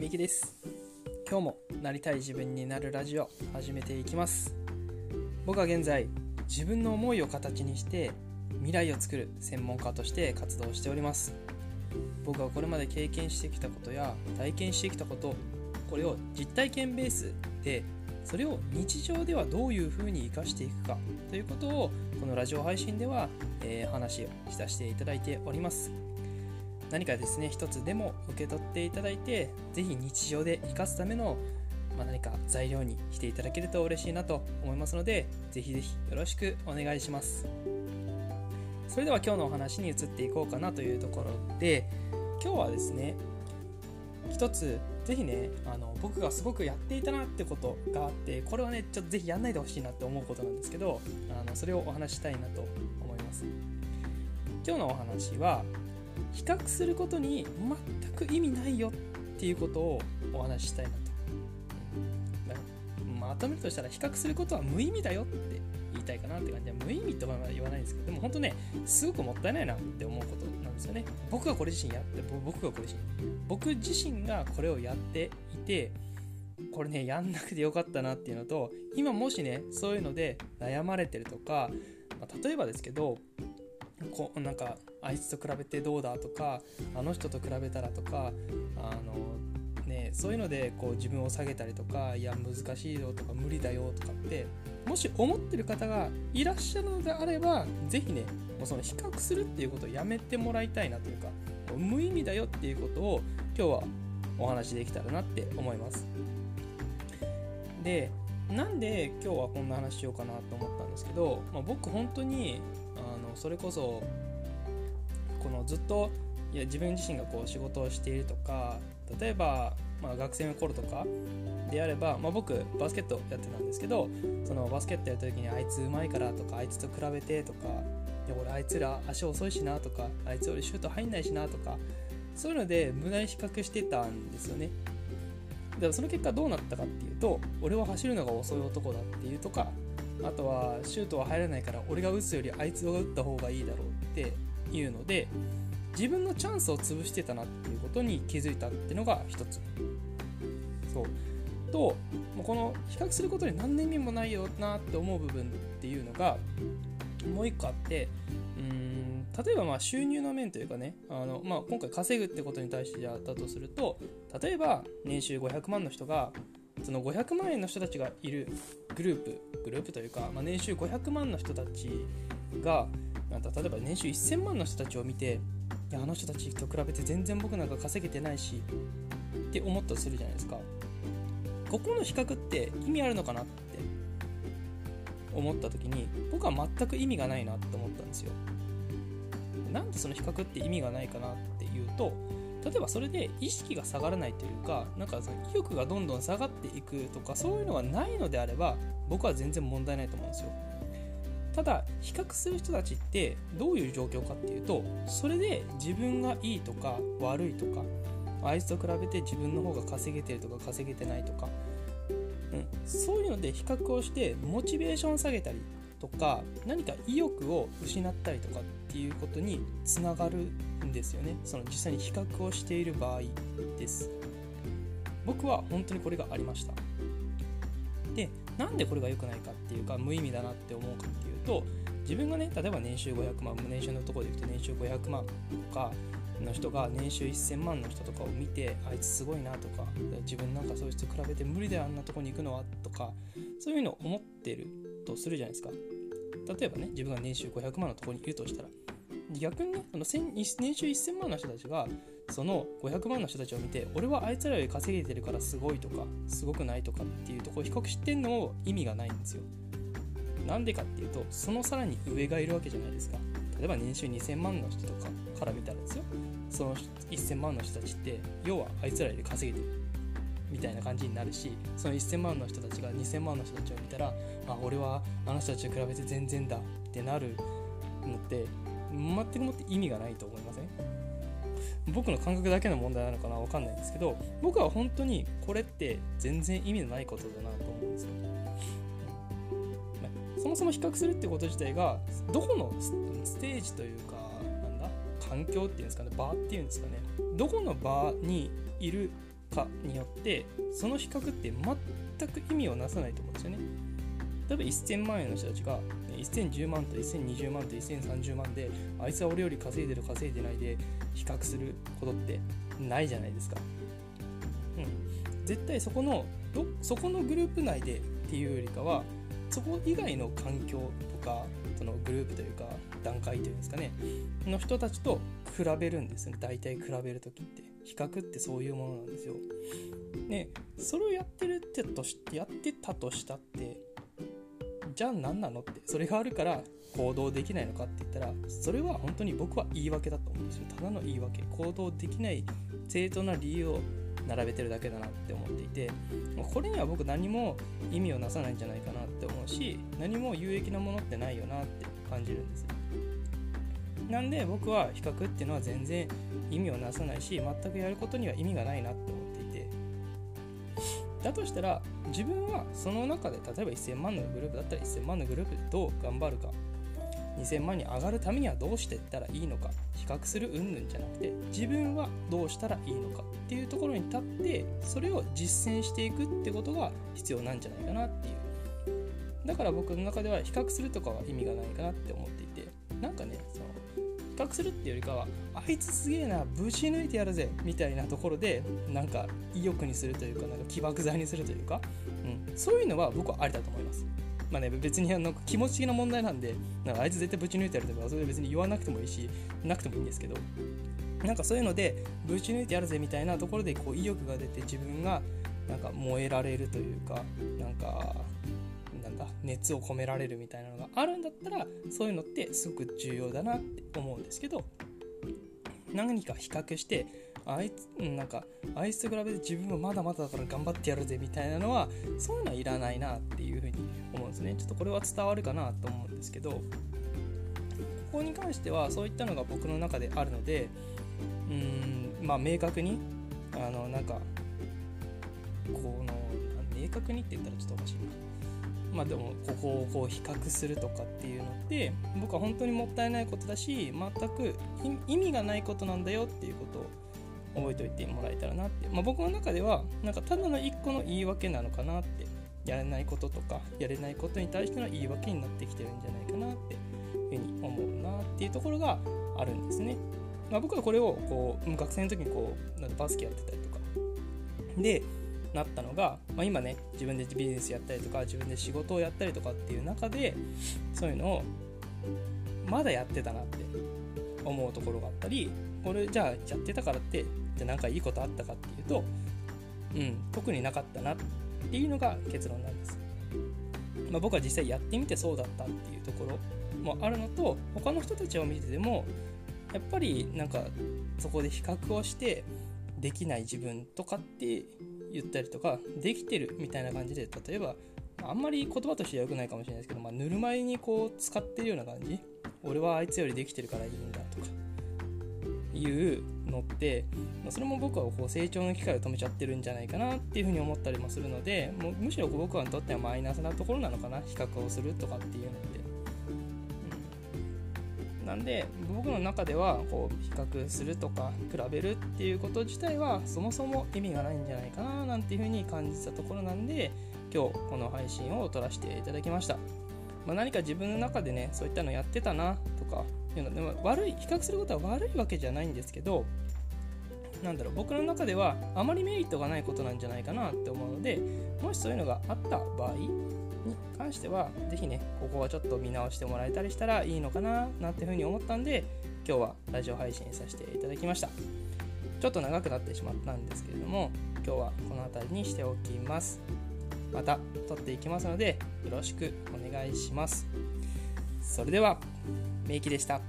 みきです。今日もなりたい自分になるラジオ始めていきます。僕は現在自分の思いを形にして未来を作る専門家として活動しております。僕はこれまで経験してきたことや体験してきたことこれを実体験ベースでそれを日常ではどういうふうに生かしていくかということをこのラジオ配信では、えー、話をさせていただいております。何かですね一つでも受け取っていただいて是非日常で生かすための、まあ、何か材料にしていただけると嬉しいなと思いますので是非是非よろしくお願いします。それでは今日のお話に移っていこうかなというところで今日はですね一つぜひねあの僕がすごくやっていたなってことがあってこれはねちょっとぜひやんないでほしいなって思うことなんですけどあのそれをお話したいなと思います。今日のお話は比較することに全く意味ないよっていうことをお話ししたいなと、うん、まとめるとしたら比較することは無意味だよって言いたいかなって感じで無意味とは言わないんですけどでも本当ねすごくもったいないなって思うことなんですよね。僕がこれ自身やって僕がこれ自身僕自身がこれをやっていてこれねやんなくてよかったなっていうのと今もしねそういうので悩まれてるとか、まあ、例えばですけどこなんかあいつと比べてどうだとかあの人と比べたらとかあの、ね、そういうのでこう自分を下げたりとかいや難しいよとか無理だよとかってもし思ってる方がいらっしゃるのであれば是非ねもうその比較するっていうことをやめてもらいたいなというか無意味だよっていうことを今日はお話できたらなって思います。でなんで今日はこんな話しようかなと思ったんですけど、まあ、僕本当にのそれこそこのずっといや自分自身がこう仕事をしているとか例えば、まあ、学生の頃とかであれば、まあ、僕バスケットやってたんですけどそのバスケットやった時にあいつうまいからとかあいつと比べてとかいや俺あいつら足遅いしなとかあいつ俺シュート入んないしなとかそういうので無駄に比較してたんですよね。でもその結果どうなったかっていうと俺は走るのが遅い男だっていうとかあとはシュートは入らないから俺が打つよりあいつが打った方がいいだろうっていうので自分のチャンスを潰してたなっていうことに気づいたっていうのが一つ。そう。とこの比較することに何の意味もないよなって思う部分っていうのがもう一個あってうん例えばまあ収入の面というかねあの、まあ、今回稼ぐってことに対してだとすると例えば年収500万の人がその500万円の人たちがいるグループグループというか、まあ、年収500万の人たちがなん例えば年収1000万の人たちを見ていやあの人たちと比べて全然僕なんか稼げてないしって思ったとするじゃないですか。ここの比較って意味あるのかなって思った時に僕は全く意味がないなって思ったんですよ。なんでその比較って意味がないかなっていうと例えばそれで意識が下がらないというかなんかその意欲がどんどん下がっていくとかそういうのがないのであれば僕は全然問題ないと思うんですよ。ただ比較する人たちってどういう状況かっていうとそれで自分がいいとか悪いとかあいつと比べて自分の方が稼げてるとか稼げてないとか、うん、そういうので比較をしてモチベーション下げたりとか何か意欲を失ったりとかっていうことにつながるんですよね。その実際に比較をしている場合です。僕は本当にこれがありました。でなんでこれが良くないかっていうか無意味だなって思うかっていうと自分がね例えば年収500万年収のところでいくと年収500万とかの人が年収1000万の人とかを見てあいつすごいなとか自分なんかそういう人と比べて無理だよあんなとこに行くのはとかそういうのを思ってるするじゃないですか。例えばね自分が年収500万のところにいるとしたら逆にねその年収1000万の人たちがその500万の人たちを見て俺はあいつらより稼げてるからすごいとかすごくないとかっていうところを比較してんのも意味がないんですよ。なんでかっていうとそのさらに上がいるわけじゃないですか。例えば年収2000万の人とかから見たらですよ。その1000万の人たちって要はあいつらより稼げてる。みたいな感じになるしその1000万の人たちが2000万の人たちを見たらあ俺はあの人たちと比べて全然だってなるのって全くもって意味がないと思いません？僕の感覚だけの問題なのかなわかんないんですけど僕は本当にこれって全然意味のないことだなと思うんですよ。そもそも比較するってこと自体がどこのステージというかなんだ？環境っていうんですかね場っていうんですかねどこの場にいるかによってその比較って全く意味をなさないと思うんですよね。例えば1000万円の人たちが1010万と1020万と1030万であいつは俺より稼いでる稼いでないで比較することってないじゃないですか。うん、絶対そこのどそこのグループ内でっていうよりかはそこ以外の環境とかそのグループというか段階というんですかねの人たちと比べるんですよね。大体比べる時って。比較ってそういうものなんですよ。ねそれをやってるってとしやってたとしたってじゃあ何なのってそれがあるから行動できないのかって言ったらそれは本当に僕は言い訳だと思うんですよ。ただの言い訳。行動できない正当な理由を並べてるだけだなって思っていてこれには僕何も意味をなさないんじゃないかなって思うし何も有益なものってないよなって感じるんですよ。なんで僕は比較っていうのは全然意味をなさないし全くやることには意味がないなって思っていて。だとしたら自分はその中で例えば1000万のグループだったら1000万のグループでどう頑張るか。2000万に上がるためにはどうしていったらいいのか。比較する云々じゃなくて自分はどうしたらいいのかっていうところに立ってそれを実践していくってことが必要なんじゃないかなっていう。だから僕の中では比較するとかは意味がないかなって思っていて。なんかね較するっていうよりかはあいつすげえなぶち抜いてやるぜみたいなところでなんか意欲にするというかなんか起爆剤にするというか、うん、そういうのは僕はありだと思います。まあね、別にあの気持ち的な問題なんで、なんかあいつ絶対ぶち抜いてやるとか、それで別に言わなくてもいいし、なくてもいいんですけど、なんかそういうので、ぶち抜いてやるぜみたいなところでこう意欲が出て自分がなんか燃えられるというか、なんか、なんだ、熱を込められるみたいなのがあるんだったら、そういうのってすごく重要だなって思うんですけど、何か比較して、あいつなんかあいつと比べて自分はまだまだだから頑張ってやるぜみたいなのはそういうのはいらないなっていうふうに思うんですね。ちょっとこれは伝わるかなと思うんですけどここに関してはそういったのが僕の中であるのでうーんまあ明確にあのなんかこの明確にって言ったらちょっとおかしいな。まあでもここをこう比較するとかっていうのって僕は本当にもったいないことだし全く意味がないことなんだよっていうことを覚えておいてもらえたらなって、まあ、僕の中ではなんかただの一個の言い訳なのかなって。やれないこととかやれないことに対しての言い訳になってきてるんじゃないかなって。いうふうに思うなっていうところがあるんですね。まあ、僕はこれをこう学生の時にこうなんバスケやってたりとか。でなったのが、まあ、今ね自分でビジネスやったりとか自分で仕事をやったりとかっていう中でそういうのをまだやってたなって思うところがあったりこれじゃあやってたからってじゃあ何かいいことあったかっていうとうん特になかったなっていうのが結論なんです、まあ、僕は実際やってみてそうだったっていうところもあるのと他の人たちを見ててもやっぱりなんかそこで比較をしてできない自分とかって言ったりとかできてるみたいな感じで例えばあんまり言葉としては良くないかもしれないですけど、まあ、ぬるま湯にこう使ってるような感じ俺はあいつよりできてるからいいんだとかいうのってまそれも僕はこう成長の機会を止めちゃってるんじゃないかなっていうふうに思ったりもするのでもうむしろ僕はにとってはマイナスなところなのかな比較をするとかっていうのって。うん、なんで僕の中ではこう比較するとか比べるっていうこと自体はそもそも意味がないんじゃないかななんていうふうに感じたところなんで今日この配信を撮らせていただきました。まあ、何か自分の中でねそういったのやってたなとかいうのでも悪い比較することは悪いわけじゃないんですけどなんだろう僕の中ではあまりメリットがないことなんじゃないかなって思うのでもしそういうのがあった場合に関しては是非ねここはちょっと見直してもらえたりしたらいいのかななんていうふうに思ったんで今日はラジオ配信させていただきました。ちょっと長くなってしまったんですけれども今日はこの辺りにしておきます。また撮っていきますのでよろしくお願いします。それではメイキでした。